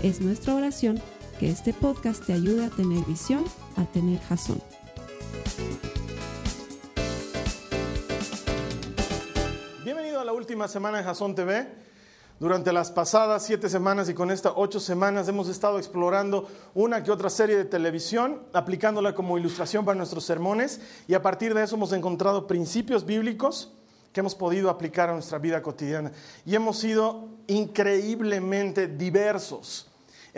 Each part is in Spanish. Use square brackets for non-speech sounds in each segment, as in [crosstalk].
Es nuestra oración que este podcast te ayude a tener visión, a tener jazón. Bienvenido a la última semana de Jason TV. Durante las pasadas siete semanas y con estas ocho semanas hemos estado explorando una que otra serie de televisión, aplicándola como ilustración para nuestros sermones y a partir de eso hemos encontrado principios bíblicos que hemos podido aplicar a nuestra vida cotidiana y hemos sido increíblemente diversos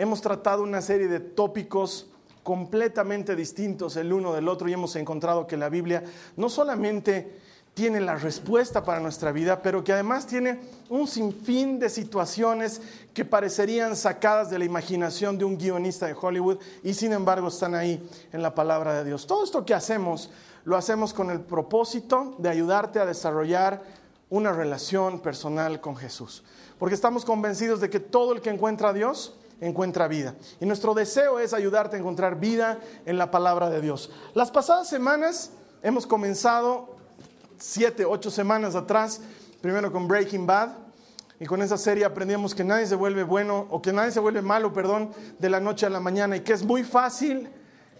hemos tratado una serie de tópicos completamente distintos el uno del otro y hemos encontrado que la Biblia no solamente tiene la respuesta para nuestra vida, pero que además tiene un sinfín de situaciones que parecerían sacadas de la imaginación de un guionista de Hollywood y sin embargo están ahí en la palabra de Dios. Todo esto que hacemos lo hacemos con el propósito de ayudarte a desarrollar una relación personal con Jesús, porque estamos convencidos de que todo el que encuentra a Dios encuentra vida. Y nuestro deseo es ayudarte a encontrar vida en la palabra de Dios. Las pasadas semanas hemos comenzado, siete, ocho semanas atrás, primero con Breaking Bad. Y con esa serie aprendimos que nadie se vuelve bueno o que nadie se vuelve malo, perdón, de la noche a la mañana y que es muy fácil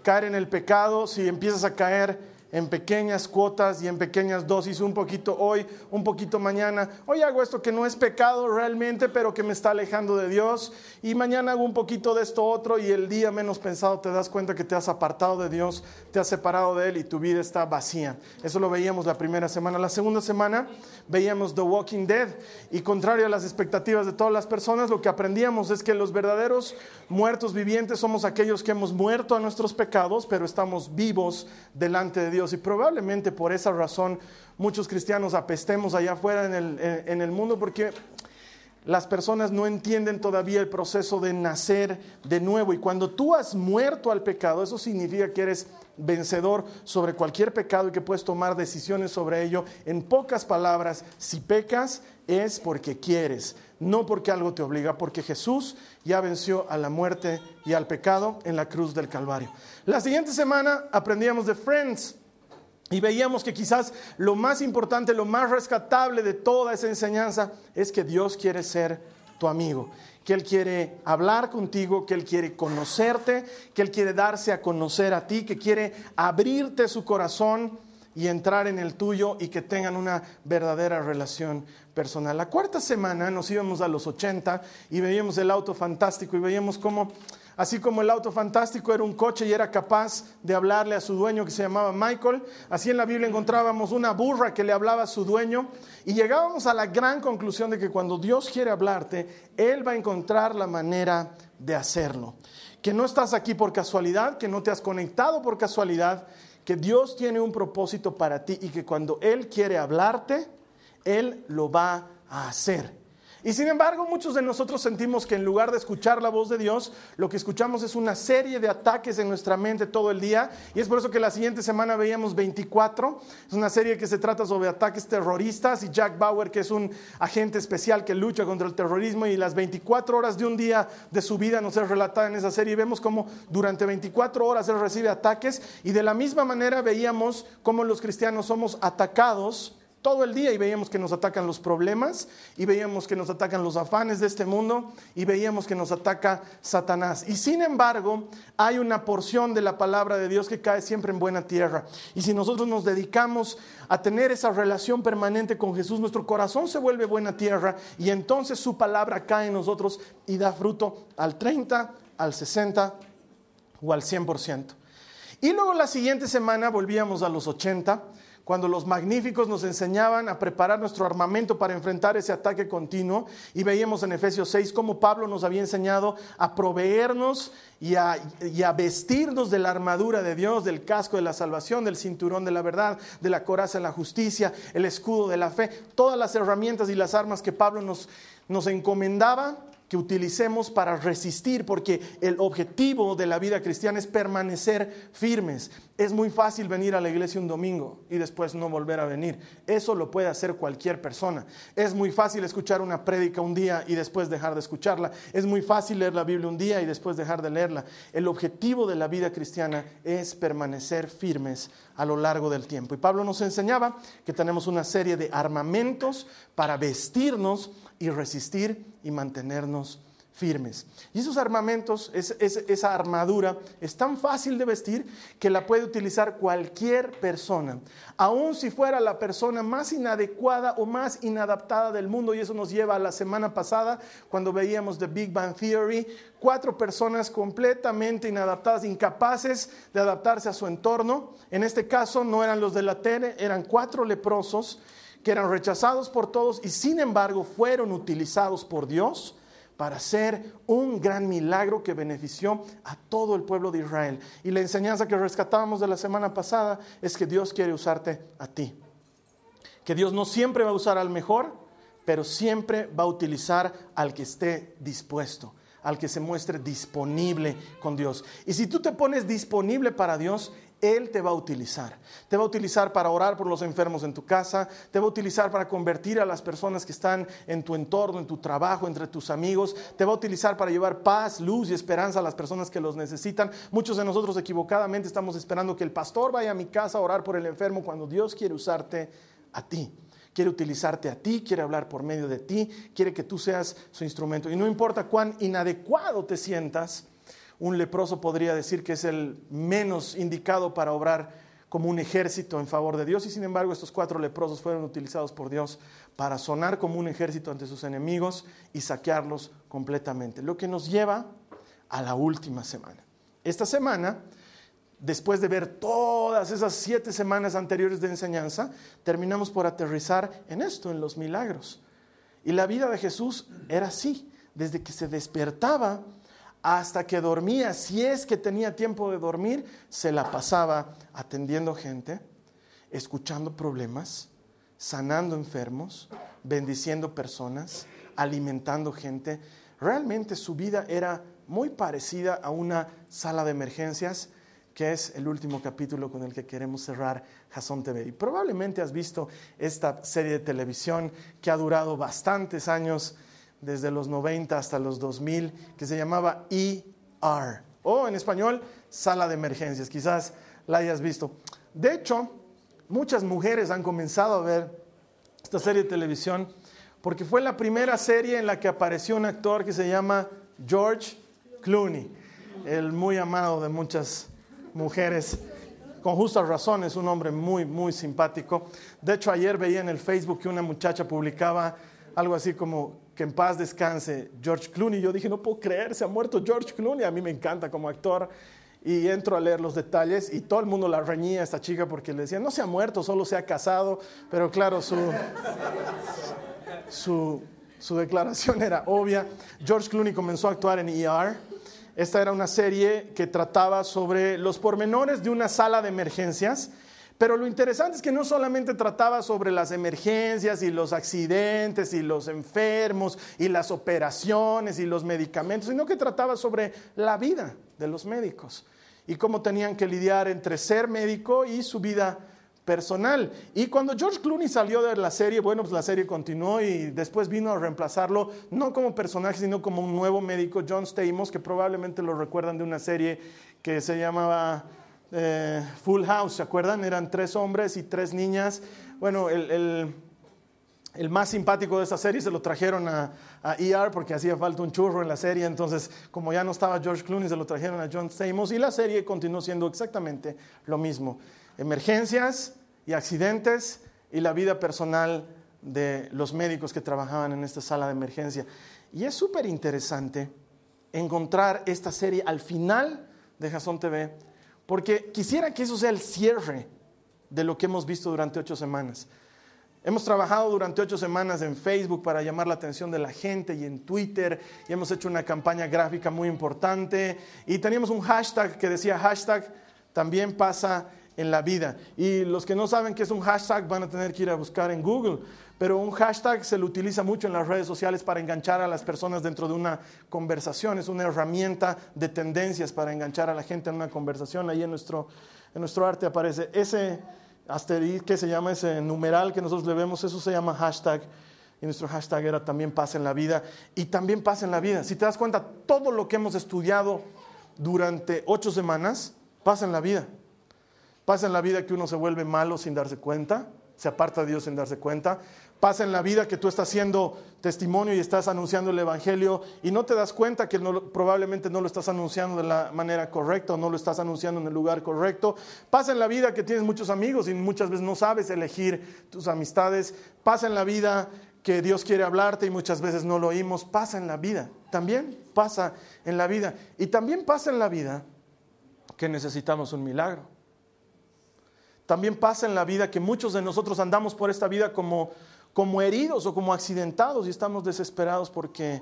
caer en el pecado si empiezas a caer en pequeñas cuotas y en pequeñas dosis, un poquito hoy, un poquito mañana. Hoy hago esto que no es pecado realmente, pero que me está alejando de Dios. Y mañana hago un poquito de esto otro y el día menos pensado te das cuenta que te has apartado de Dios, te has separado de Él y tu vida está vacía. Eso lo veíamos la primera semana. La segunda semana veíamos The Walking Dead y contrario a las expectativas de todas las personas, lo que aprendíamos es que los verdaderos muertos vivientes somos aquellos que hemos muerto a nuestros pecados, pero estamos vivos delante de Dios y probablemente por esa razón muchos cristianos apestemos allá afuera en el, en el mundo porque las personas no entienden todavía el proceso de nacer de nuevo. Y cuando tú has muerto al pecado, eso significa que eres vencedor sobre cualquier pecado y que puedes tomar decisiones sobre ello. En pocas palabras, si pecas es porque quieres, no porque algo te obliga, porque Jesús ya venció a la muerte y al pecado en la cruz del Calvario. La siguiente semana aprendíamos de Friends. Y veíamos que quizás lo más importante, lo más rescatable de toda esa enseñanza es que Dios quiere ser tu amigo, que Él quiere hablar contigo, que Él quiere conocerte, que Él quiere darse a conocer a ti, que quiere abrirte su corazón y entrar en el tuyo y que tengan una verdadera relación personal. La cuarta semana nos íbamos a los 80 y veíamos el auto fantástico y veíamos cómo Así como el auto fantástico era un coche y era capaz de hablarle a su dueño que se llamaba Michael, así en la Biblia encontrábamos una burra que le hablaba a su dueño y llegábamos a la gran conclusión de que cuando Dios quiere hablarte, Él va a encontrar la manera de hacerlo. Que no estás aquí por casualidad, que no te has conectado por casualidad, que Dios tiene un propósito para ti y que cuando Él quiere hablarte, Él lo va a hacer. Y sin embargo, muchos de nosotros sentimos que en lugar de escuchar la voz de Dios, lo que escuchamos es una serie de ataques en nuestra mente todo el día. Y es por eso que la siguiente semana veíamos 24. Es una serie que se trata sobre ataques terroristas y Jack Bauer, que es un agente especial que lucha contra el terrorismo. Y las 24 horas de un día de su vida nos es relatada en esa serie. Y vemos cómo durante 24 horas él recibe ataques. Y de la misma manera veíamos cómo los cristianos somos atacados todo el día y veíamos que nos atacan los problemas y veíamos que nos atacan los afanes de este mundo y veíamos que nos ataca Satanás. Y sin embargo, hay una porción de la palabra de Dios que cae siempre en buena tierra. Y si nosotros nos dedicamos a tener esa relación permanente con Jesús, nuestro corazón se vuelve buena tierra y entonces su palabra cae en nosotros y da fruto al 30, al 60 o al 100%. Y luego la siguiente semana volvíamos a los 80 cuando los magníficos nos enseñaban a preparar nuestro armamento para enfrentar ese ataque continuo. Y veíamos en Efesios 6 cómo Pablo nos había enseñado a proveernos y a, vestirnos de la armadura de Dios, del casco de la salvación, del cinturón de la verdad, de la coraza de la justicia, el escudo de la fe, todas las herramientas y las armas que Pablo nos, nos encomendaba que utilicemos para resistir, porque el objetivo de la vida cristiana es permanecer firmes. Es muy fácil venir a la iglesia un domingo y después no volver a venir. Eso lo puede hacer cualquier persona. Es muy fácil escuchar una prédica un día y después dejar de escucharla. Es muy fácil leer la Biblia un día y después dejar de leerla. El objetivo de la vida cristiana es permanecer firmes a lo largo del tiempo. Y Pablo nos enseñaba que tenemos una serie de armamentos para vestirnos y resistir y mantenernos firmes. Y esos armamentos, esa armadura es tan fácil de vestir que la puede utilizar cualquier persona, aun si fuera la persona más inadecuada o más inadaptada del mundo. Y eso nos lleva a la semana pasada cuando veíamos The Big Bang Theory, cuatro personas completamente inadaptadas, incapaces de adaptarse a su entorno. En este caso no eran los de la tele, eran cuatro leprosos que eran rechazados por todos y sin embargo fueron utilizados por Dios para hacer un gran milagro que benefició a todo el pueblo de Israel. Y la enseñanza que rescatábamos de la semana pasada es que Dios quiere usarte a ti. Que Dios no siempre va a usar al mejor, pero siempre va a utilizar al que esté dispuesto, al que se muestre disponible con Dios. Y si tú te pones disponible para Dios, él te va a utilizar. Te va a utilizar para orar por los enfermos en tu casa, te va a utilizar para convertir a las personas que están en tu entorno, en tu trabajo, entre tus amigos, te va a utilizar para llevar paz, luz y esperanza a las personas que los necesitan. Muchos de nosotros equivocadamente estamos esperando que el pastor vaya a mi casa a orar por el enfermo cuando Dios quiere usarte a ti. Quiere utilizarte a ti, quiere hablar por medio de ti, quiere que tú seas su instrumento. Y no importa cuán inadecuado te sientas, un leproso podría decir que es el menos indicado para obrar como un ejército en favor de Dios y sin embargo estos cuatro leprosos fueron utilizados por Dios para sonar como un ejército ante sus enemigos y saquearlos completamente. Lo que nos lleva a la última semana. Esta semana, después de ver todas esas siete semanas anteriores de enseñanza, terminamos por aterrizar en esto, en los milagros. Y la vida de Jesús era así, desde que se despertaba hasta que dormía, si es que tenía tiempo de dormir, se la pasaba atendiendo gente, escuchando problemas, sanando enfermos, bendiciendo personas, alimentando gente. Realmente su vida era muy parecida a una sala de emergencias, que es el último capítulo con el que queremos cerrar Jason TV. Y probablemente has visto esta serie de televisión que ha durado bastantes años desde los 90 hasta los 2000 que se llamaba ER, o en español, sala de emergencias. Quizás la hayas visto. De hecho, muchas mujeres han comenzado a ver esta serie de televisión porque fue la primera serie en la que apareció un actor que se llama George Clooney, el muy amado de muchas mujeres. Con justas razones, un hombre muy, muy simpático. De hecho, ayer veía en el Facebook que una muchacha publicaba algo así como que en paz descanse George Clooney. Yo dije, no puedo creer, se ha muerto George Clooney. A mí me encanta como actor. Y entro a leer los detalles y todo el mundo la reñía a esta chica porque le decía, no se ha muerto, solo se ha casado. Pero claro, su, su, su declaración era obvia. George Clooney comenzó a actuar en ER. Esta era una serie que trataba sobre los pormenores de una sala de emergencias pero lo interesante es que no solamente trataba sobre las emergencias y los accidentes y los enfermos y las operaciones y los medicamentos, sino que trataba sobre la vida de los médicos y cómo tenían que lidiar entre ser médico y su vida personal. Y cuando George Clooney salió de la serie, bueno, pues la serie continuó y después vino a reemplazarlo, no como personaje, sino como un nuevo médico, John Stamos, que probablemente lo recuerdan de una serie que se llamaba eh, Full House, ¿se acuerdan? Eran tres hombres y tres niñas. Bueno, el, más simpático de esa serie se lo trajeron a, a, ER porque hacía falta un churro en la serie, entonces como ya no estaba George Clooney, se lo trajeron a John Stamos y la serie continuó siendo exactamente lo mismo. Emergencias y accidentes y la vida personal de los médicos que trabajaban en esta sala de emergencia. Y es súper interesante encontrar esta serie al final de Jason TV porque quisiera que eso sea el cierre de lo que hemos visto durante ocho semanas. Hemos trabajado durante ocho semanas en Facebook para llamar la atención de la gente y en Twitter y hemos hecho una campaña gráfica muy importante y teníamos un hashtag que decía hashtag también pasa en la vida. Y los que no saben qué es un hashtag van a tener que ir a buscar en Google. Pero un hashtag se lo utiliza mucho en las redes sociales para enganchar a las personas dentro de una conversación. Es una herramienta de tendencias para enganchar a la gente en una conversación. Ahí en nuestro, en nuestro arte aparece ese asterisco que se llama ese numeral que nosotros le vemos, eso se llama hashtag. Y nuestro hashtag era también paz en la vida. Y también paz en la vida. Si te das cuenta, todo lo que hemos estudiado durante ocho semanas pasa en la vida. Pasa en la vida que uno se vuelve malo sin darse cuenta, se aparta de Dios sin darse cuenta. Pasa en la vida que tú estás haciendo testimonio y estás anunciando el Evangelio y no te das cuenta que probablemente no lo estás anunciando de la manera correcta o no lo estás anunciando en el lugar correcto. Pasa en la vida que tienes muchos amigos y muchas veces no sabes elegir tus amistades. Pasa en la vida que Dios quiere hablarte y muchas veces no lo oímos. Pasa en la vida. También pasa en la vida. Y también pasa en la vida que necesitamos un milagro. También pasa en la vida que muchos de nosotros andamos por esta vida como como heridos o como accidentados y estamos desesperados porque,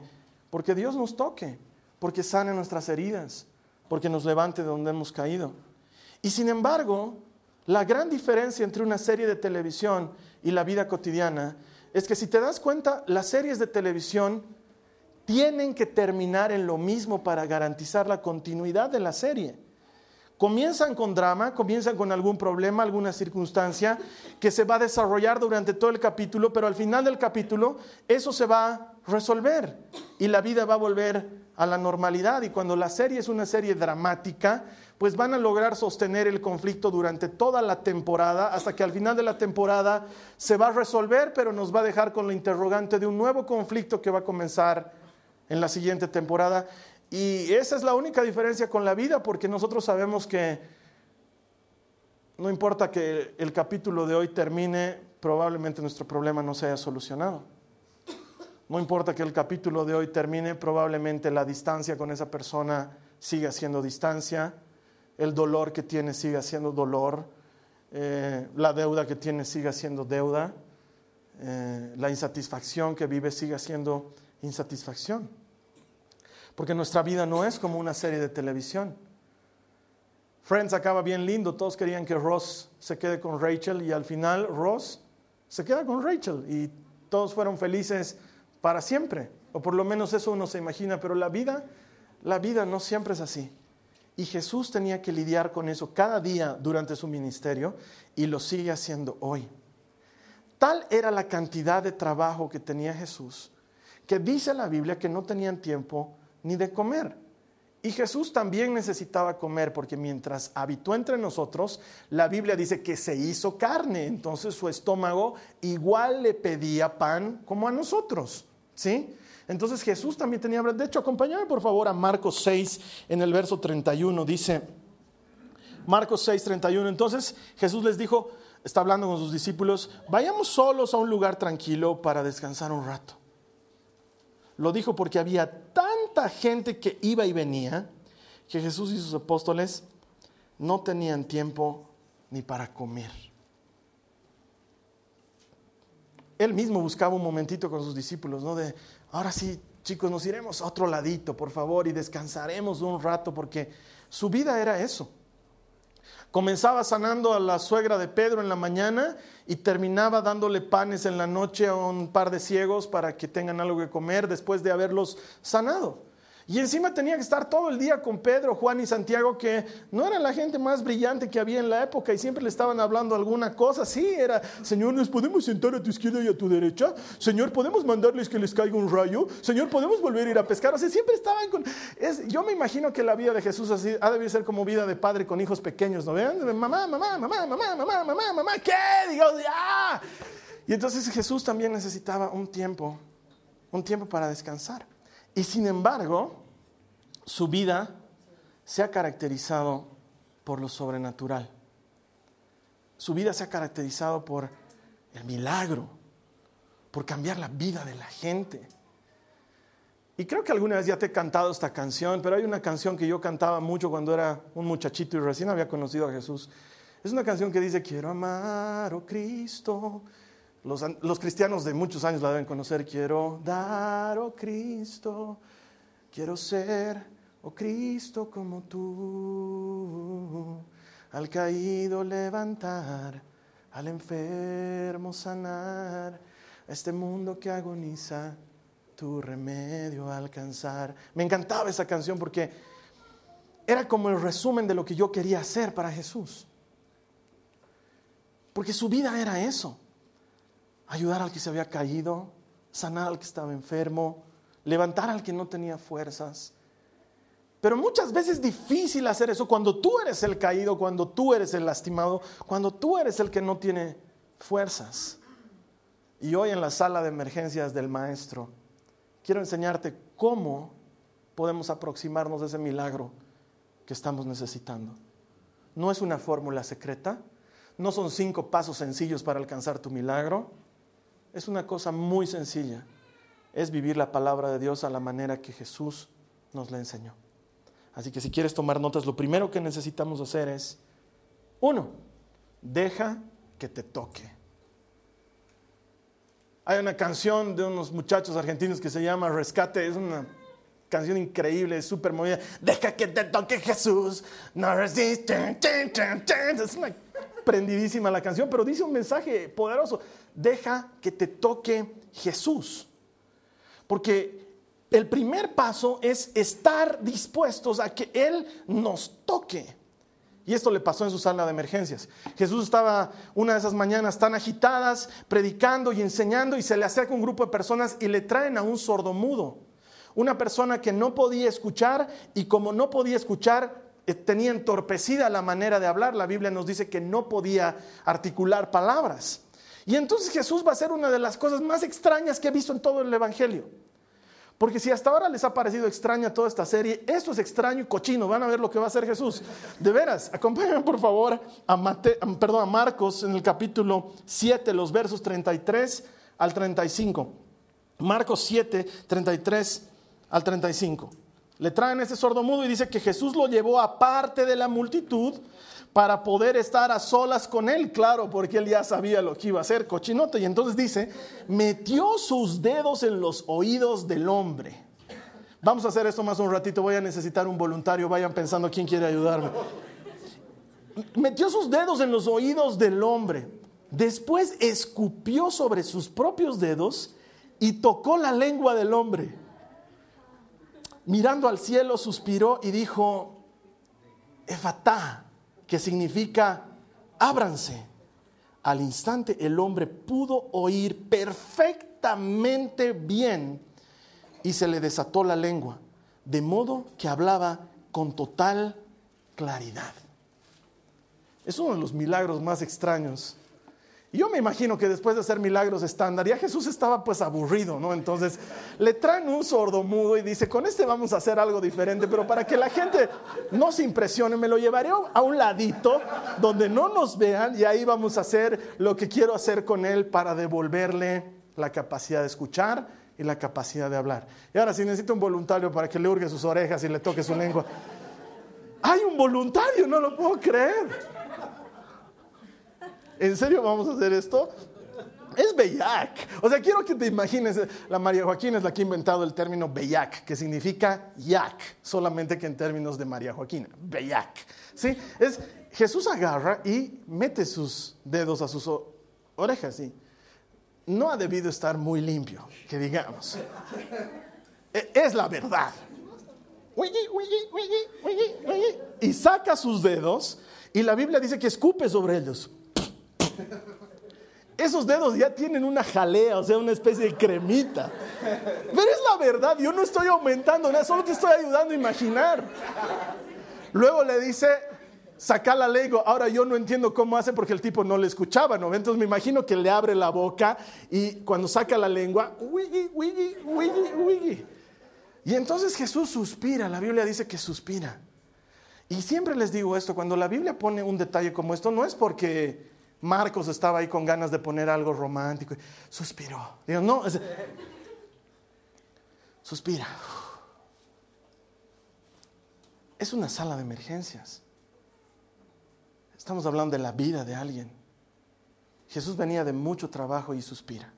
porque Dios nos toque, porque sane nuestras heridas, porque nos levante de donde hemos caído. Y sin embargo, la gran diferencia entre una serie de televisión y la vida cotidiana es que si te das cuenta, las series de televisión tienen que terminar en lo mismo para garantizar la continuidad de la serie. Comienzan con drama, comienzan con algún problema, alguna circunstancia que se va a desarrollar durante todo el capítulo, pero al final del capítulo eso se va a resolver y la vida va a volver a la normalidad. Y cuando la serie es una serie dramática, pues van a lograr sostener el conflicto durante toda la temporada, hasta que al final de la temporada se va a resolver, pero nos va a dejar con la interrogante de un nuevo conflicto que va a comenzar en la siguiente temporada. Y esa es la única diferencia con la vida, porque nosotros sabemos que no importa que el capítulo de hoy termine, probablemente nuestro problema no se haya solucionado. No importa que el capítulo de hoy termine, probablemente la distancia con esa persona siga siendo distancia, el dolor que tiene siga siendo dolor, eh, la deuda que tiene siga siendo deuda, eh, la insatisfacción que vive siga siendo insatisfacción. Porque nuestra vida no es como una serie de televisión. Friends acaba bien lindo, todos querían que Ross se quede con Rachel y al final Ross se queda con Rachel y todos fueron felices para siempre. O por lo menos eso uno se imagina, pero la vida, la vida no siempre es así. Y Jesús tenía que lidiar con eso cada día durante su ministerio y lo sigue haciendo hoy. Tal era la cantidad de trabajo que tenía Jesús que dice la Biblia que no tenían tiempo ni de comer. Y Jesús también necesitaba comer porque mientras habitó entre nosotros, la Biblia dice que se hizo carne, entonces su estómago igual le pedía pan como a nosotros, ¿sí? Entonces Jesús también tenía De hecho, acompáñame por favor a Marcos 6 en el verso 31, dice Marcos 6, 31. Entonces Jesús les dijo, está hablando con sus discípulos, vayamos solos a un lugar tranquilo para descansar un rato. Lo dijo porque había tanta gente que iba y venía que Jesús y sus apóstoles no tenían tiempo ni para comer. Él mismo buscaba un momentito con sus discípulos, ¿no? De, ahora sí, chicos, nos iremos a otro ladito, por favor, y descansaremos un rato, porque su vida era eso. Comenzaba sanando a la suegra de Pedro en la mañana y terminaba dándole panes en la noche a un par de ciegos para que tengan algo que comer después de haberlos sanado. Y encima tenía que estar todo el día con Pedro, Juan y Santiago, que no eran la gente más brillante que había en la época y siempre le estaban hablando alguna cosa. Sí, era, Señor, ¿nos podemos sentar a tu izquierda y a tu derecha? Señor, ¿podemos mandarles que les caiga un rayo? Señor, ¿podemos volver a ir a pescar? O sea, siempre estaban con... yo me imagino que la vida de Jesús ha de ser como vida de padre con hijos pequeños, ¿no vean? Mamá, mamá, mamá, mamá, mamá, mamá, mamá, ¿qué? Digo, ya. Y entonces Jesús también necesitaba un tiempo, un tiempo para descansar. Y sin embargo, su vida se ha caracterizado por lo sobrenatural. Su vida se ha caracterizado por el milagro, por cambiar la vida de la gente. Y creo que alguna vez ya te he cantado esta canción, pero hay una canción que yo cantaba mucho cuando era un muchachito y recién había conocido a Jesús. Es una canción que dice, quiero amar, oh Cristo. Los, cristianos de muchos años la deben conocer. Quiero dar, oh Cristo. Quiero ser oh Cristo como tú. al caído levantar, al enfermo sanar, a este mundo que agoniza, tu remedio alcanzar. Me encantaba esa canción porque era como el resumen de lo que yo quería hacer para Jesús. Porque su vida era eso, ayudar al que se había caído, sanar al que estaba enfermo, levantar al que no tenía fuerzas. Pero muchas veces es difícil hacer eso cuando tú eres el caído, cuando tú eres el lastimado, cuando tú eres el que no tiene fuerzas. Y hoy en la sala de emergencias del maestro, quiero enseñarte cómo podemos aproximarnos de ese milagro que estamos necesitando. No es una fórmula secreta, no son cinco pasos sencillos para alcanzar tu milagro, es una cosa muy sencilla, es vivir la palabra de Dios a la manera que Jesús nos la enseñó. Así que si quieres tomar notas, lo primero que necesitamos hacer es, uno, deja que te toque. Hay una canción de unos muchachos argentinos que se llama Rescate, es una canción increíble, súper movida. Deja que te toque Jesús, no resistes. Es una prendidísima la canción, pero dice un mensaje poderoso. Deja que te toque Jesús. Porque el primer paso es estar dispuestos a que Él nos toque. Y esto le pasó en su sala de emergencias. Jesús estaba una de esas mañanas tan agitadas, predicando y enseñando, y se le acerca un grupo de personas y le traen a un sordomudo. Una persona que no podía escuchar y como no podía escuchar, eh, tenía entorpecida la manera de hablar. La Biblia nos dice que no podía articular palabras. Y entonces Jesús va a ser una de las cosas más extrañas que he visto en todo el Evangelio. Porque si hasta ahora les ha parecido extraña toda esta serie, esto es extraño y cochino. Van a ver lo que va a hacer Jesús. De veras, acompáñenme por favor a, perdón, a Marcos en el capítulo 7, los versos 33 al 35. Marcos 7, 33 al 35. Le traen ese sordo mudo y dice que Jesús lo llevó aparte de la multitud para poder estar a solas con él, claro, porque él ya sabía lo que iba a hacer, cochinote. Y entonces dice, metió sus dedos en los oídos del hombre. Vamos a hacer esto más un ratito, voy a necesitar un voluntario, vayan pensando quién quiere ayudarme. Metió sus dedos en los oídos del hombre. Después escupió sobre sus propios dedos y tocó la lengua del hombre. Mirando al cielo, suspiró y dijo, Efatá, que significa ábranse. Al instante el hombre pudo oír perfectamente bien y se le desató la lengua, de modo que hablaba con total claridad. Es uno de los milagros más extraños yo me imagino que después de hacer milagros estándar, ya Jesús estaba pues aburrido, ¿no? Entonces le traen un sordo mudo y dice, con este vamos a hacer algo diferente, pero para que la gente no se impresione, me lo llevaré a un ladito donde no nos vean y ahí vamos a hacer lo que quiero hacer con él para devolverle la capacidad de escuchar y la capacidad de hablar. Y ahora si necesito un voluntario para que le hurgue sus orejas y le toque su lengua, hay un voluntario, no lo puedo creer. ¿En serio vamos a hacer esto? Es bellac. O sea, quiero que te imagines, la María Joaquín es la que ha inventado el término bellac, que significa yak, solamente que en términos de María Joaquín, bellac. ¿Sí? Es, Jesús agarra y mete sus dedos a sus orejas y no ha debido estar muy limpio, que digamos. E, es la verdad. Y saca sus dedos y la Biblia dice que escupe sobre ellos esos dedos ya tienen una jalea, o sea, una especie de cremita. Pero es la verdad, yo no estoy aumentando nada, solo te estoy ayudando a imaginar. Luego le dice, saca la lengua. Ahora yo no entiendo cómo hace porque el tipo no le escuchaba, ¿no? Entonces me imagino que le abre la boca y cuando saca la lengua, wiggy, wiggy, wiggy, wiggy. Y entonces Jesús suspira, la Biblia dice que suspira. Y siempre les digo esto, cuando la Biblia pone un detalle como esto, no es porque Marcos estaba ahí con ganas de poner algo romántico. Suspiró. Digo, no, suspira. Es una sala de emergencias. Estamos hablando de la vida de alguien. Jesús venía de mucho trabajo y suspira.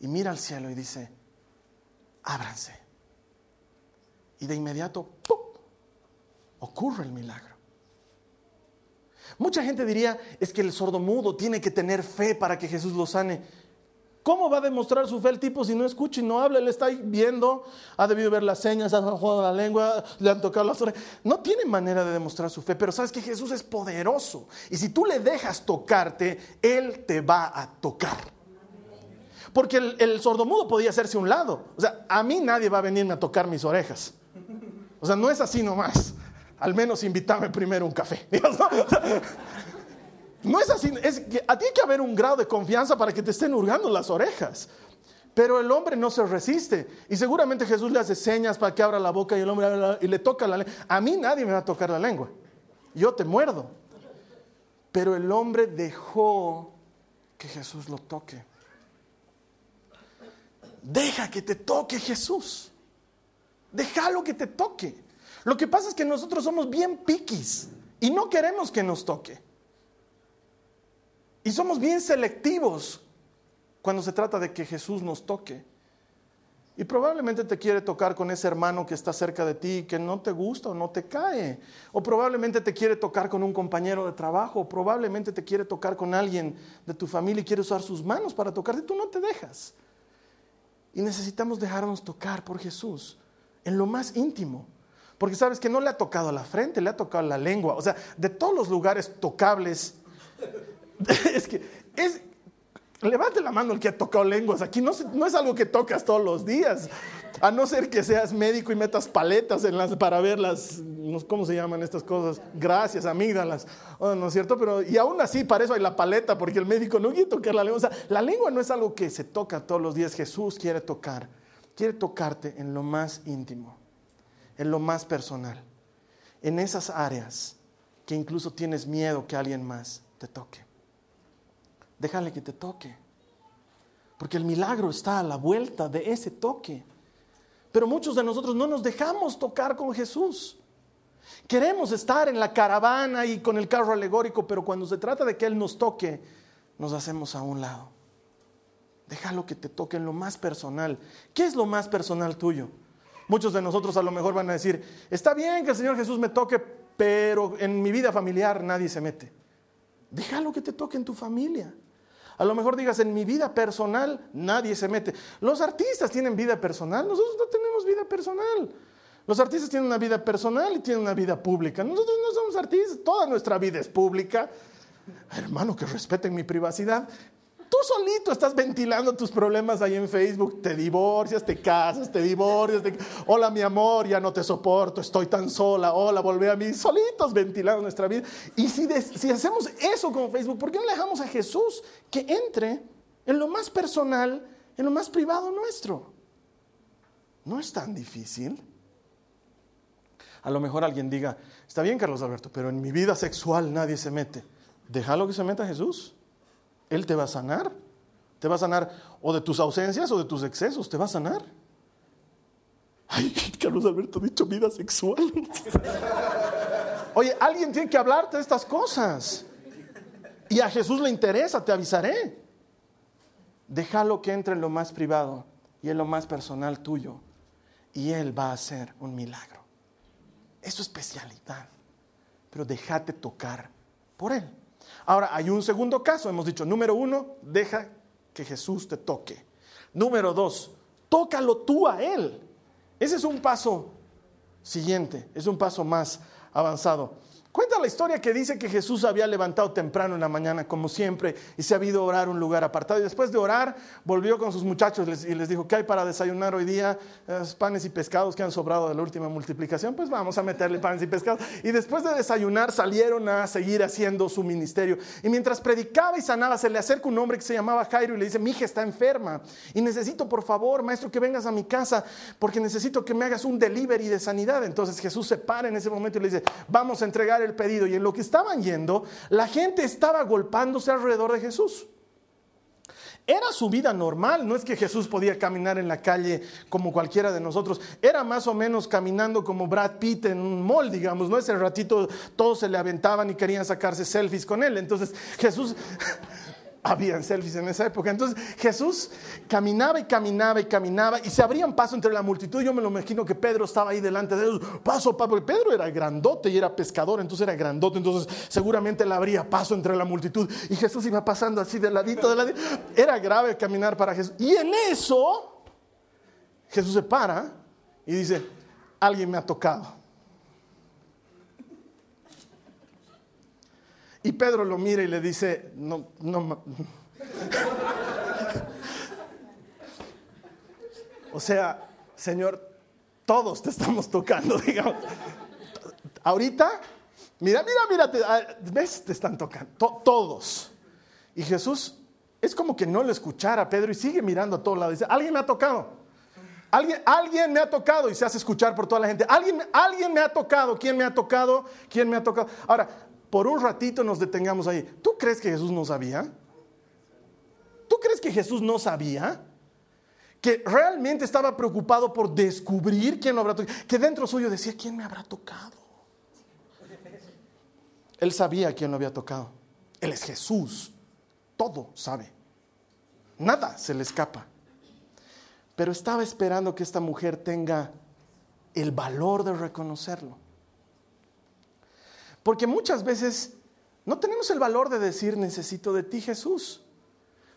Y mira al cielo y dice, ábranse. Y de inmediato, ¡pum! ocurre el milagro. Mucha gente diría, es que el sordomudo tiene que tener fe para que Jesús lo sane. ¿Cómo va a demostrar su fe el tipo si no escucha y no habla? Él está viendo, ha debido ver las señas, ha jugado la lengua, le han tocado las orejas. No tiene manera de demostrar su fe, pero sabes que Jesús es poderoso. Y si tú le dejas tocarte, Él te va a tocar. Porque el, el sordomudo podía hacerse un lado. O sea, a mí nadie va a venirme a tocar mis orejas. O sea, no es así nomás. Al menos invítame primero un café. [laughs] No es así, es que a ti hay que haber un grado de confianza para que te estén hurgando las orejas. Pero el hombre no se resiste. Y seguramente Jesús le hace señas para que abra la boca y el hombre y le toca la lengua. A mí nadie me va a tocar la lengua. Yo te muerdo. Pero el hombre dejó que Jesús lo toque. Deja que te toque Jesús. Déjalo que te toque. Lo que pasa es que nosotros somos bien piquis y no queremos que nos toque. Y somos bien selectivos cuando se trata de que Jesús nos toque. Y probablemente te quiere tocar con ese hermano que está cerca de ti, que no te gusta o no te cae. O probablemente te quiere tocar con un compañero de trabajo. O probablemente te quiere tocar con alguien de tu familia y quiere usar sus manos para tocarte. Tú no te dejas. Y necesitamos dejarnos tocar por Jesús en lo más íntimo. Porque sabes que no le ha tocado la frente, le ha tocado la lengua. O sea, de todos los lugares tocables [laughs] es que es, levante la mano el que ha tocado lenguas. Aquí no, es algo que tocas todos los días. A no ser que seas médico y metas paletas en las, para ver las, ¿cómo se llaman estas cosas? Gracias, amígdalas. Oh, ¿No es cierto? Pero, y aún así, para eso hay la paleta, porque el médico no quiere tocar la lengua. O sea, la lengua no es algo que se toca todos los días. Jesús quiere tocar. Quiere tocarte en lo más íntimo, en lo más personal, en esas áreas que incluso tienes miedo que alguien más te toque déjale que te toque. Porque el milagro está a la vuelta de ese toque. Pero muchos de nosotros no nos dejamos tocar con Jesús. Queremos estar en la caravana y con el carro alegórico, pero cuando se trata de que Él nos toque, nos hacemos a un lado. Déjalo que te toque en lo más personal. ¿Qué es lo más personal tuyo? Muchos de nosotros a lo mejor van a decir, está bien que el Señor Jesús me toque, pero en mi vida familiar nadie se mete. Déjalo que te toque en tu familia. A lo mejor digas, en mi vida personal nadie se mete. Los artistas tienen vida personal, nosotros no tenemos vida personal. Los artistas tienen una vida personal y tienen una vida pública. Nosotros no somos artistas, toda nuestra vida es pública. Hermano, que respeten mi privacidad. Tú solito estás ventilando tus problemas ahí en Facebook, te divorcias, te casas, te divorcias, hola mi amor, ya no te soporto, estoy tan sola, hola, volvé a mí, solitos ventilando nuestra vida. Y si, hacemos eso con Facebook, ¿por qué no le dejamos a Jesús que entre en lo más personal, en lo más privado nuestro? No es tan difícil. A lo mejor alguien diga, está bien Carlos Alberto, pero en mi vida sexual nadie se mete. Déjalo que se meta Jesús. Él te va a sanar. Te va a sanar o de tus ausencias o de tus excesos. Te va a sanar. Ay, [laughs] Carlos Alberto dicho vida sexual. Oye, alguien tiene que hablarte de estas cosas. Y a Jesús le interesa, te avisaré. Déjalo que entre en lo más privado y en lo más personal tuyo. Y Él va a hacer un milagro. Es su especialidad. Pero déjate tocar por Él. Ahora, hay un segundo caso. Hemos dicho, número uno, deja que Jesús te toque. Número dos, tócalo tú a Él. Ese es un paso siguiente, es un paso más avanzado. Cuenta la historia que dice que Jesús había levantado temprano en la mañana, como siempre, y se había ido a orar un lugar apartado. Y después de orar, volvió con sus muchachos y les dijo, ¿qué hay para desayunar hoy día? panes y pescados que han sobrado de la última multiplicación, pues vamos a meterle panes y pescados. Y después de desayunar, salieron a seguir haciendo su ministerio. Y mientras predicaba y sanaba, se le acerca un hombre que se llamaba Jairo y le dice, mi hija está enferma y necesito, por favor, maestro, que vengas a mi casa porque necesito que me hagas un delivery de sanidad. Entonces Jesús se para en ese momento y le dice, vamos a entregar el el pedido y en lo que estaban yendo, la gente estaba golpándose alrededor de Jesús. Era su vida normal, no es que Jesús podía caminar en la calle como cualquiera de nosotros, era más o menos caminando como Brad Pitt en un mall, digamos, ¿no? Ese ratito todos se le aventaban y querían sacarse selfies con él. Entonces Jesús habían selfies en esa época. Entonces Jesús caminaba y caminaba y caminaba y se abrían paso entre la multitud. Yo me lo imagino que Pedro estaba ahí delante de ellos, paso, paso, porque Pedro era grandote y era pescador, entonces era grandote, entonces seguramente le abría paso entre la multitud y Jesús iba pasando así de ladito, de ladito. Era grave caminar para Jesús. Y en eso Jesús se para y dice, alguien me ha tocado. Y Pedro lo mira y le dice, no, no. o sea, Señor, todos te estamos tocando, [laughs] digamos. Ahorita, mira, mira, mira, ah, ves, te están tocando, todos. Y Jesús es como que no le escuchara a Pedro y sigue mirando a todos lados. Dice, alguien me ha tocado. Alguien, alguien me ha tocado y se hace escuchar por toda la gente. Alguien, alguien me ha tocado. ¿Quién me ha tocado? ¿Quién me ha tocado? Ahora, por un ratito nos detengamos ahí. ¿Tú crees que Jesús no sabía? ¿Tú crees que Jesús no sabía? Que realmente estaba preocupado por descubrir quién lo habrá tocado. Que dentro suyo decía, ¿quién me habrá tocado? Él sabía quién lo había tocado. Él es Jesús. Todo sabe. Nada se le escapa. Pero estaba esperando que esta mujer tenga el valor de reconocerlo. Porque muchas veces no tenemos el valor de decir necesito de ti Jesús.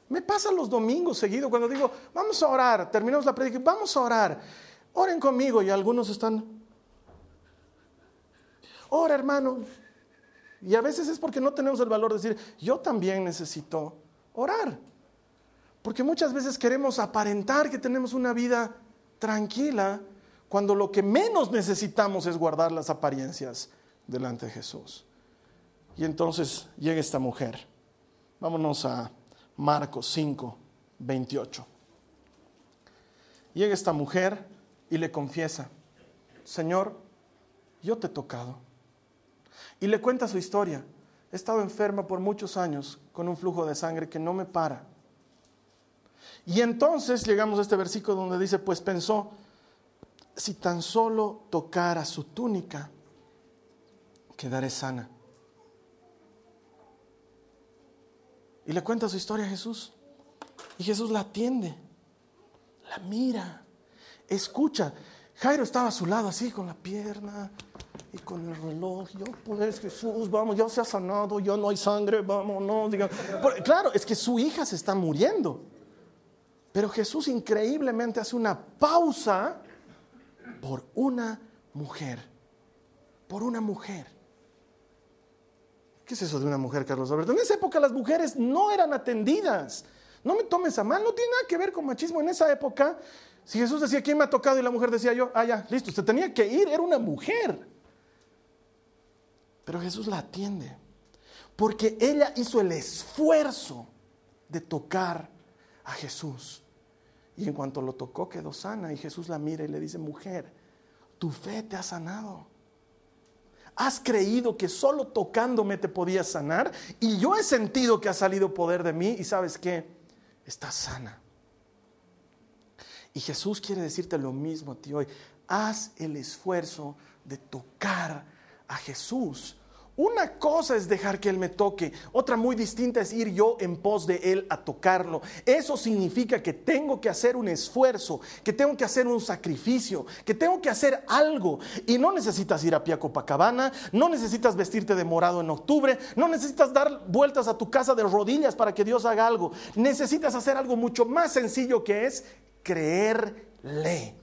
Me pasa los domingos seguido cuando digo, vamos a orar, terminamos la predica, vamos a orar. Oren conmigo y algunos están, ora hermano. Y a veces es porque no tenemos el valor de decir, yo también necesito orar. Porque muchas veces queremos aparentar que tenemos una vida tranquila cuando lo que menos necesitamos es guardar las apariencias delante de Jesús. Y entonces llega esta mujer. Vámonos a Marcos 5, 28. Llega esta mujer y le confiesa, Señor, yo te he tocado. Y le cuenta su historia. He estado enferma por muchos años con un flujo de sangre que no me para. Y entonces llegamos a este versículo donde dice, pues pensó, si tan solo tocara su túnica, quedaré sana. Y le cuenta su historia a Jesús. Y Jesús la atiende, la mira, escucha. Jairo estaba a su lado así con la pierna y con el reloj. Yo, pues Jesús, vamos, ya se ha sanado, ya no hay sangre, vamos, no. Claro, es que su hija se está muriendo. Pero Jesús increíblemente hace una pausa por una mujer. Por una mujer. ¿Qué es eso de una mujer, Carlos Alberto? En esa época las mujeres no eran atendidas. No me tomes a mal, no tiene nada que ver con machismo. En esa época, si Jesús decía, ¿quién me ha tocado? Y la mujer decía yo, ah, ya, listo, usted tenía que ir, era una mujer. Pero Jesús la atiende, porque ella hizo el esfuerzo de tocar a Jesús. Y en cuanto lo tocó, quedó sana. Y Jesús la mira y le dice, mujer, tu fe te ha sanado. Has creído que solo tocándome te podías sanar y yo he sentido que ha salido poder de mí y sabes qué, estás sana. Y Jesús quiere decirte lo mismo a ti hoy. Haz el esfuerzo de tocar a Jesús una cosa es dejar que Él me toque, otra muy distinta es ir yo en pos de Él a tocarlo. Eso significa que tengo que hacer un esfuerzo, que tengo que hacer un sacrificio, que tengo que hacer algo. Y no necesitas ir a Pia Copacabana, no necesitas vestirte de morado en octubre, no necesitas dar vueltas a tu casa de rodillas para que Dios haga algo. Necesitas hacer algo mucho más sencillo que es creerle.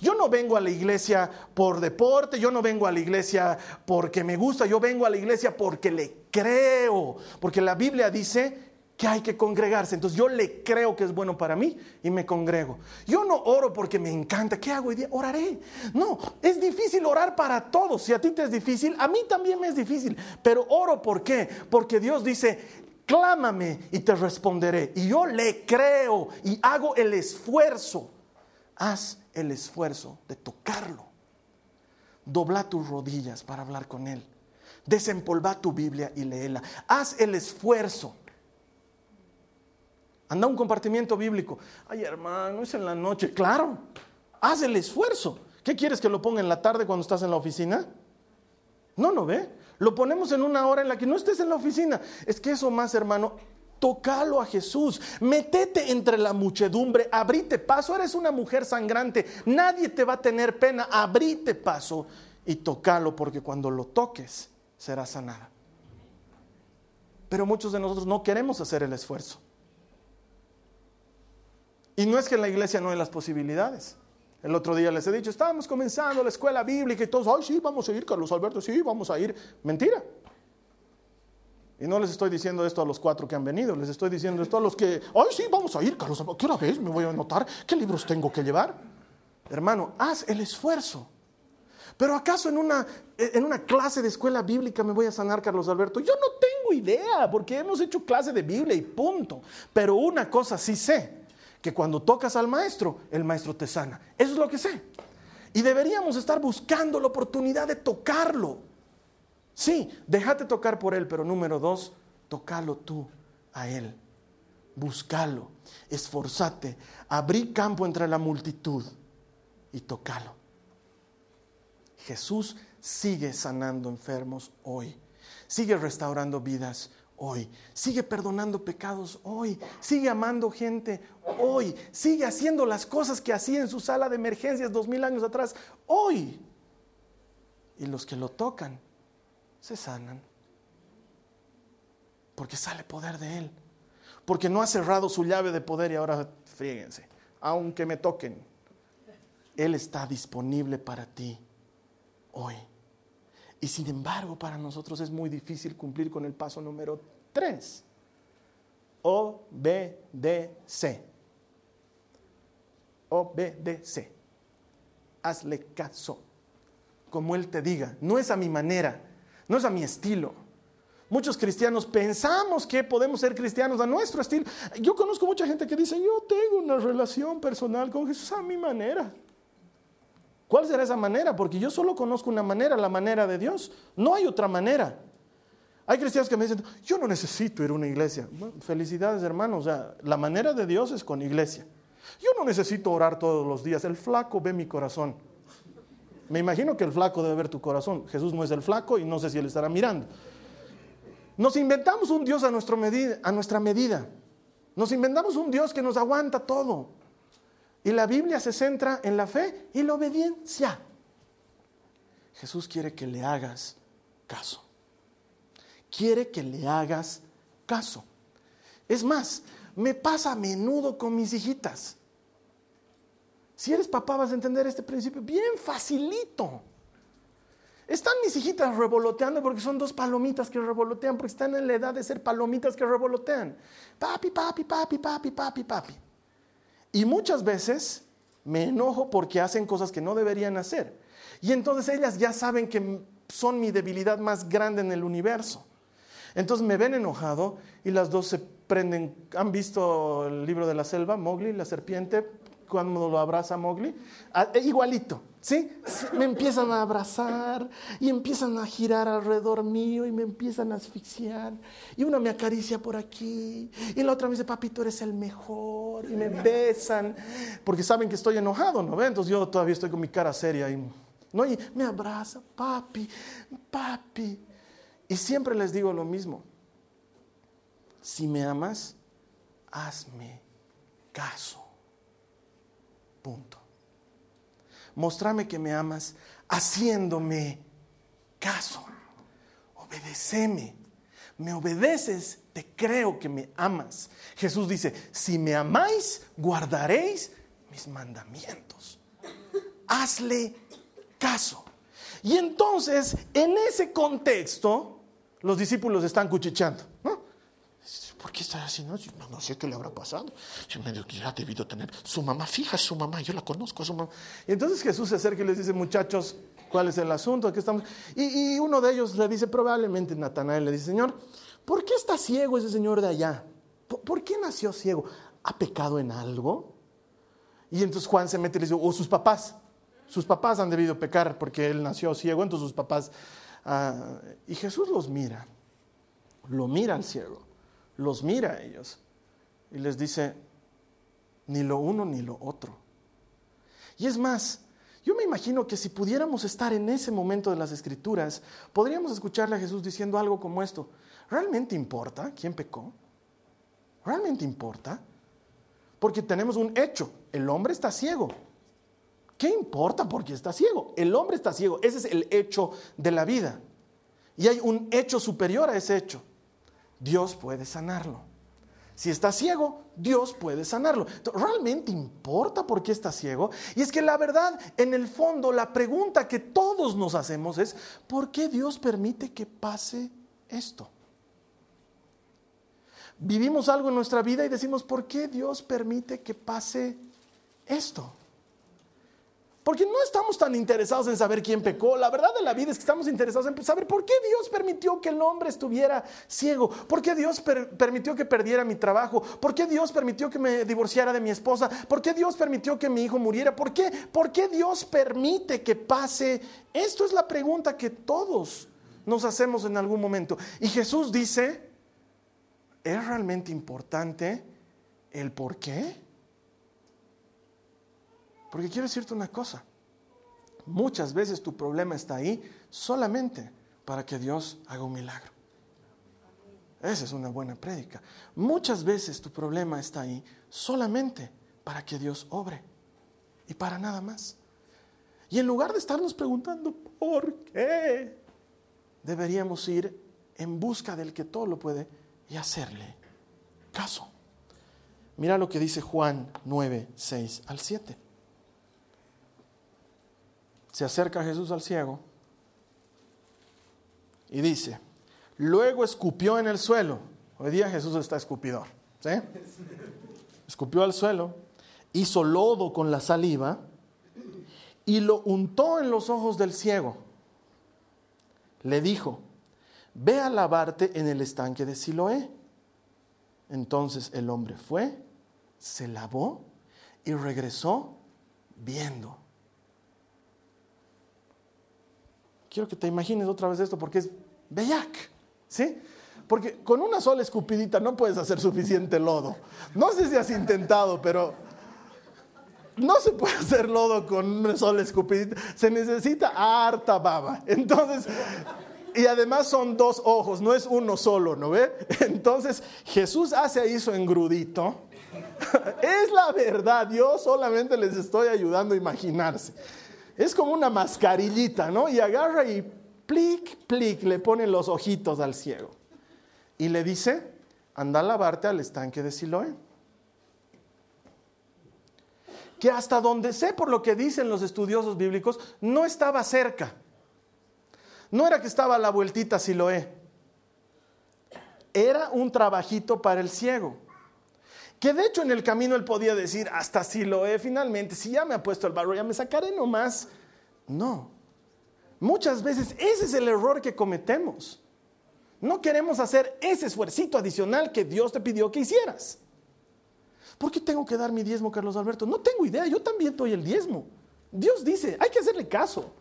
Yo no vengo a la iglesia por deporte, yo no vengo a la iglesia porque me gusta, yo vengo a la iglesia porque le creo, porque la Biblia dice que hay que congregarse. Entonces yo le creo que es bueno para mí y me congrego. Yo no oro porque me encanta. ¿Qué hago hoy día? Oraré. No, es difícil orar para todos. Si a ti te es difícil, a mí también me es difícil. Pero oro ¿por qué? Porque Dios dice, clámame y te responderé. Y yo le creo y hago el esfuerzo. Haz el esfuerzo de tocarlo. Dobla tus rodillas para hablar con Él. Desempolva tu Biblia y léela. Haz el esfuerzo. Anda un compartimiento bíblico. Ay, hermano, es en la noche. Claro, haz el esfuerzo. ¿Qué quieres que lo ponga en la tarde cuando estás en la oficina? No, no ve. Lo ponemos en una hora en la que no estés en la oficina. Es que eso más, hermano, Tocalo a Jesús. Metete entre la muchedumbre. Abrite paso. Eres una mujer sangrante. Nadie te va a tener pena. Abrite paso y tocalo porque cuando lo toques será sanada. Pero muchos de nosotros no queremos hacer el esfuerzo. Y no es que en la iglesia no hay las posibilidades. El otro día les he dicho, estábamos comenzando la escuela bíblica y todos, ay, sí, vamos a ir, Carlos Alberto, sí, vamos a ir. Mentira. Y no les estoy diciendo esto a los cuatro que han venido, les estoy diciendo esto a los que, ay, sí, vamos a ir, Carlos ¿qué hora vez me voy a anotar? ¿Qué libros tengo que llevar? Hermano, haz el esfuerzo. Pero acaso en una, en una clase de escuela bíblica me voy a sanar, Carlos Alberto? Yo no tengo idea, porque hemos hecho clase de Biblia y punto. Pero una cosa sí sé, que cuando tocas al maestro, el maestro te sana. Eso es lo que sé. Y deberíamos estar buscando la oportunidad de tocarlo. Sí, déjate tocar por él, pero número dos, tocalo tú a él. Búscalo, esforzate, abrí campo entre la multitud y tocalo. Jesús sigue sanando enfermos hoy, sigue restaurando vidas hoy. Sigue perdonando pecados hoy. Sigue amando gente hoy. Sigue haciendo las cosas que hacía en su sala de emergencias dos mil años atrás hoy. Y los que lo tocan se sanan. Porque sale poder de Él. Porque no ha cerrado su llave de poder y ahora fríguense. Aunque me toquen, Él está disponible para ti hoy. Y sin embargo, para nosotros es muy difícil cumplir con el paso número 3. Obedece. Obedece. Hazle caso. Como Él te diga. No es a mi manera, no es a mi estilo. Muchos cristianos pensamos que podemos ser cristianos a nuestro estilo. Yo conozco mucha gente que dice, yo tengo una relación personal con Jesús a mi manera. ¿Cuál será esa manera? Porque yo solo conozco una manera, la manera de Dios. No hay otra manera. Hay cristianos que me dicen, yo no necesito ir a una iglesia. felicidades hermanos, o sea, la manera de Dios es con iglesia. Yo no necesito orar todos los días, el flaco ve mi corazón. Me imagino que el flaco debe ver tu corazón. Jesús no es el flaco y no sé si él estará mirando. Nos inventamos un Dios a, nuestra medida. Nos inventamos un Dios que nos aguanta todo. Y la Biblia se centra en la fe y la obediencia. Jesús quiere que le hagas caso. Quiere que le hagas caso. Es más, me pasa a menudo con mis hijitas. Si eres papá vas a entender este principio bien facilito. Están mis hijitas revoloteando porque son dos palomitas que revolotean, porque están en la edad de ser palomitas que revolotean. Papi, papi, papi, papi, papi, papi. Y muchas veces me enojo porque hacen cosas que no deberían hacer. Y entonces ellas ya saben que son mi debilidad más grande en el universo. Entonces me ven enojado y las dos se prenden. ¿Han visto el libro de la selva, Mowgli, la serpiente, cuando lo abraza Mowgli? Ah, eh, igualito. ¿Sí? Me empiezan a abrazar y empiezan a girar alrededor mío y me empiezan a asfixiar. Y una me acaricia por aquí y la otra me dice, papi, tú eres el mejor. Y me besan porque saben que estoy enojado, ¿no? Entonces yo todavía estoy con mi cara seria y, ¿no? y me abraza, papi, papi. Y siempre les digo lo mismo. Si me amas, hazme caso. Punto. Mostrame que me amas haciéndome caso. Obedeceme. Me obedeces, te creo que me amas. Jesús dice, si me amáis, guardaréis mis mandamientos. Hazle caso. Y entonces, en ese contexto, los discípulos están cuchicheando. ¿Por qué está así? No, no sé qué le habrá pasado. Yo medio que ha debido tener su mamá, fija su mamá, yo la conozco a su mamá. Y entonces Jesús se acerca y les dice, muchachos, ¿cuál es el asunto? estamos? Y, uno de ellos le dice, probablemente Natanael le dice, Señor, ¿por qué está ciego ese señor de allá? ¿Por, qué nació ciego? ¿Ha pecado en algo? Y entonces Juan se mete y le dice, o sus papás. Sus papás han debido pecar porque él nació ciego, entonces sus papás... Ah, y Jesús los mira, lo mira al ciego los mira a ellos y les dice, ni lo uno ni lo otro. Y es más, yo me imagino que si pudiéramos estar en ese momento de las escrituras, podríamos escucharle a Jesús diciendo algo como esto. ¿Realmente importa quién pecó? ¿Realmente importa? Porque tenemos un hecho, el hombre está ciego. ¿Qué importa porque está ciego? El hombre está ciego, ese es el hecho de la vida. Y hay un hecho superior a ese hecho. Dios puede sanarlo. Si está ciego, Dios puede sanarlo. ¿Realmente importa por qué está ciego? Y es que la verdad, en el fondo, la pregunta que todos nos hacemos es, ¿por qué Dios permite que pase esto? vivimos algo en nuestra vida y decimos, ¿por qué Dios permite que pase esto? Porque no estamos tan interesados en saber quién pecó. La verdad de la vida es que estamos interesados en saber por qué Dios permitió que el hombre estuviera ciego. ¿Por qué Dios permitió que perdiera mi trabajo? ¿Por qué Dios permitió que me divorciara de mi esposa? ¿Por qué Dios permitió que mi hijo muriera? ¿Por qué, ¿Por qué Dios permite que pase? Esto es la pregunta que todos nos hacemos en algún momento. Y Jesús dice, ¿es realmente importante el por qué? Porque quiero decirte una cosa, muchas veces tu problema está ahí solamente para que Dios haga un milagro. Esa es una buena prédica. Muchas veces tu problema está ahí solamente para que Dios obre y para nada más. Y en lugar de estarnos preguntando por qué, deberíamos ir en busca del que todo lo puede y hacerle caso. Mira lo que dice Juan 9, 6 al 7. Se acerca Jesús al ciego y dice, luego escupió en el suelo. Hoy día Jesús está escupidor. Escupió al suelo, hizo lodo con la saliva y lo untó en los ojos del ciego. Le dijo, ve a lavarte en el estanque de Siloé. Entonces el hombre fue, se lavó y regresó viendo. Quiero que te imagines otra vez esto porque es bellac, ¿sí? Porque con una sola escupidita no puedes hacer suficiente lodo. No sé si has intentado, pero no se puede hacer lodo con una sola escupidita. Se necesita harta baba. Entonces, y además son dos ojos, no es uno solo, ¿no ve? Entonces Jesús hace ahí su engrudito. [laughs] Es la verdad, yo solamente les estoy ayudando a imaginarse. Es como una mascarillita, ¿no? Y agarra y plic, plic, le pone los ojitos al ciego. Y le dice, anda a lavarte al estanque de Siloé. Que hasta donde sé por lo que dicen los estudiosos bíblicos, no estaba cerca. No era que estaba a la vueltita Siloé. Era un trabajito para el ciego. Que de hecho en el camino él podía decir, hasta Siloé, finalmente, si ya me ha puesto el barro, ya me sacaré nomás. No. Muchas veces ese es el error que cometemos. No queremos hacer ese esfuercito adicional que Dios te pidió que hicieras. ¿Por qué tengo que dar mi diezmo, Carlos Alberto? No tengo idea, yo también doy el diezmo. Dios dice, hay que hacerle caso.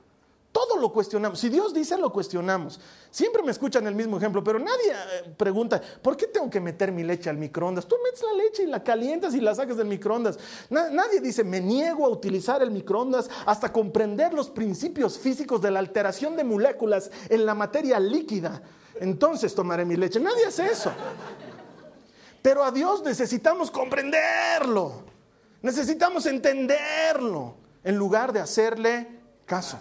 Todo lo cuestionamos. Si Dios dice, lo cuestionamos. Siempre me escuchan el mismo ejemplo, pero nadie eh, pregunta, ¿por qué tengo que meter mi leche al microondas? Tú metes la leche y la calientas y la sacas del microondas. nadie dice, me niego a utilizar el microondas hasta comprender los principios físicos de la alteración de moléculas en la materia líquida. Entonces tomaré mi leche. Nadie hace eso. Pero a Dios necesitamos comprenderlo. Necesitamos entenderlo en lugar de hacerle caso.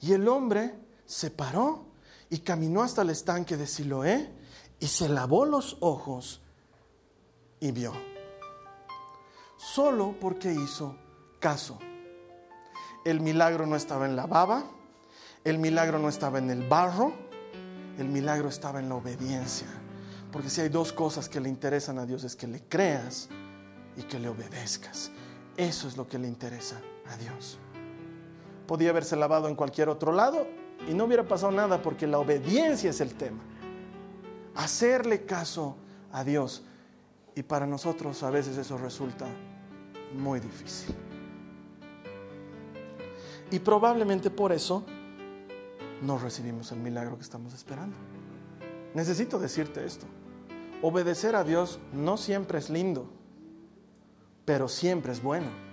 Y el hombre se paró y caminó hasta el estanque de Siloé y se lavó los ojos y vio. Solo porque hizo caso. El milagro no estaba en la baba, el milagro no estaba en el barro, el milagro estaba en la obediencia. Porque si hay dos cosas que le interesan a Dios es que le creas y que le obedezcas. Eso es lo que le interesa a Dios podía haberse lavado en cualquier otro lado y no hubiera pasado nada porque la obediencia es el tema. Hacerle caso a Dios. Y para nosotros a veces eso resulta muy difícil. Y probablemente por eso no recibimos el milagro que estamos esperando. Necesito decirte esto. Obedecer a Dios no siempre es lindo, pero siempre es bueno.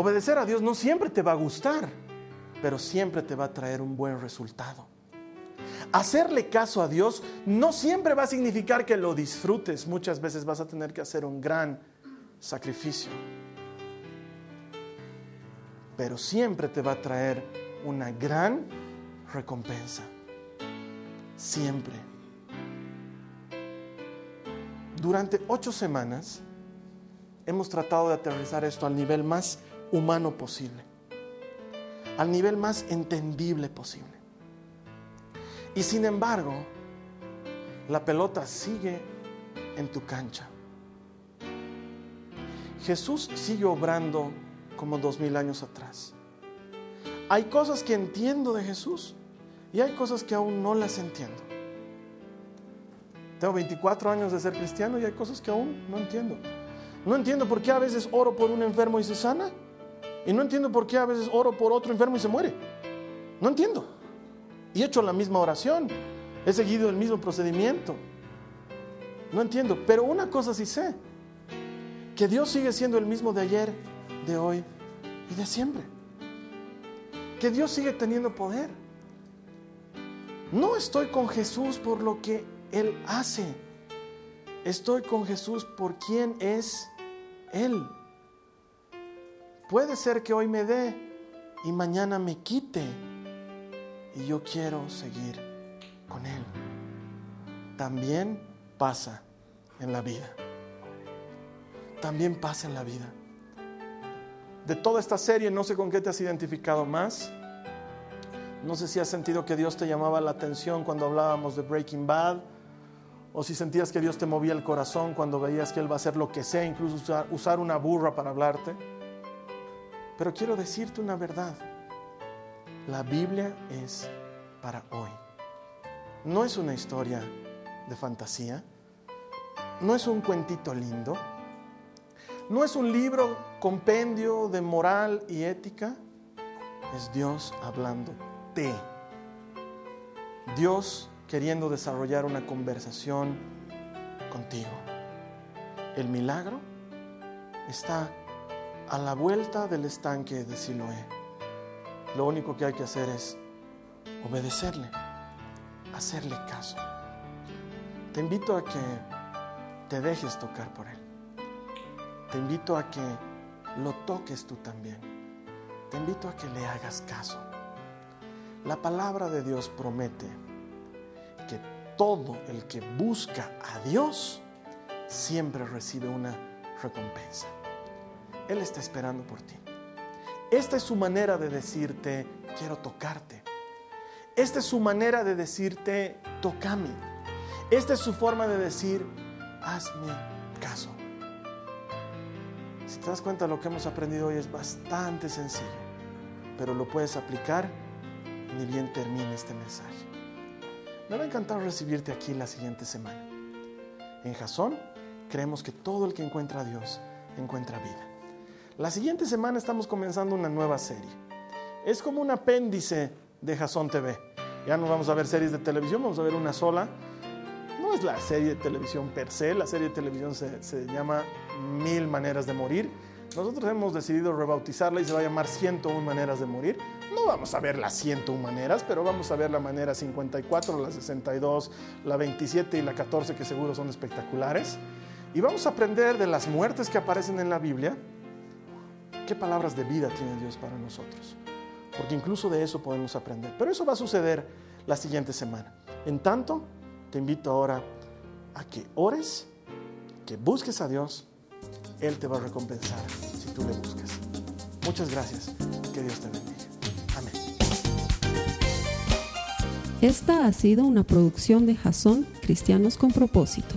Obedecer a Dios no siempre te va a gustar, pero siempre te va a traer un buen resultado. Hacerle caso a Dios no siempre va a significar que lo disfrutes. Muchas veces vas a tener que hacer un gran sacrificio. Pero siempre te va a traer una gran recompensa. Siempre. Durante ocho semanas hemos tratado de aterrizar esto al nivel más humano posible, al nivel más entendible posible. Y sin embargo, la pelota sigue en tu cancha. Jesús sigue obrando como dos mil años atrás. Hay cosas que entiendo de Jesús y hay cosas que aún no las entiendo. Tengo 24 años de ser cristiano y hay cosas que aún no entiendo. No entiendo por qué a veces oro por un enfermo y se sana. Y no entiendo por qué a veces oro por otro enfermo y se muere. No entiendo. Y he hecho la misma oración. He seguido el mismo procedimiento. No entiendo. Pero una cosa sí sé. Que Dios sigue siendo el mismo de ayer, de hoy y de siempre. Que Dios sigue teniendo poder. No estoy con Jesús por lo que Él hace. Estoy con Jesús por quien es Él. Puede ser que hoy me dé y mañana me quite. Y yo quiero seguir con Él. También pasa en la vida. También pasa en la vida. De toda esta serie, no sé con qué te has identificado más. No sé si has sentido que Dios te llamaba la atención cuando hablábamos de Breaking Bad o si sentías que Dios te movía el corazón cuando veías que Él va a hacer lo que sea, incluso usar, usar una burra para hablarte. Pero quiero decirte una verdad. La Biblia es para hoy. No es una historia de fantasía. No es un cuentito lindo. No es un libro compendio de moral y ética. Es Dios hablándote. Dios queriendo desarrollar una conversación contigo. El milagro está a la vuelta del estanque de Siloé. Lo único que hay que hacer es obedecerle, hacerle caso. Te invito a que te dejes tocar por Él. Te invito a que lo toques tú también. Te invito a que le hagas caso. La palabra de Dios promete que todo el que busca a Dios siempre recibe una recompensa. Él está esperando por ti. Esta es su manera de decirte, quiero tocarte. Esta es su manera de decirte, tocame. Esta es su forma de decir, hazme caso. Si te das cuenta, lo que hemos aprendido hoy es bastante sencillo, pero lo puedes aplicar ni bien termine este mensaje. Me va a encantar recibirte aquí la siguiente semana. En Jasón creemos que todo el que encuentra a Dios encuentra vida. La siguiente semana estamos comenzando una nueva serie. Es como un apéndice de Jasón TV. Ya no vamos a ver series de televisión, vamos a ver una sola. No es la serie de televisión per se, la serie de televisión se, se llama Mil Maneras de Morir nosotros hemos decidido rebautizarla y se va a llamar 101 maneras de morir. No vamos a ver las 101 maneras, pero vamos a ver la manera 54, la 62, la 27 y la 14 que seguro son espectaculares. Y vamos a aprender de las muertes que aparecen en la Biblia, qué palabras de vida tiene Dios para nosotros. Porque incluso de eso podemos aprender. Pero eso va a suceder la siguiente semana. En tanto, te invito ahora a que ores, que busques a Dios él te va a recompensar si tú le buscas. Muchas gracias. Que Dios te bendiga. Amén. Esta ha sido una producción de Jason Cristianos con Propósito.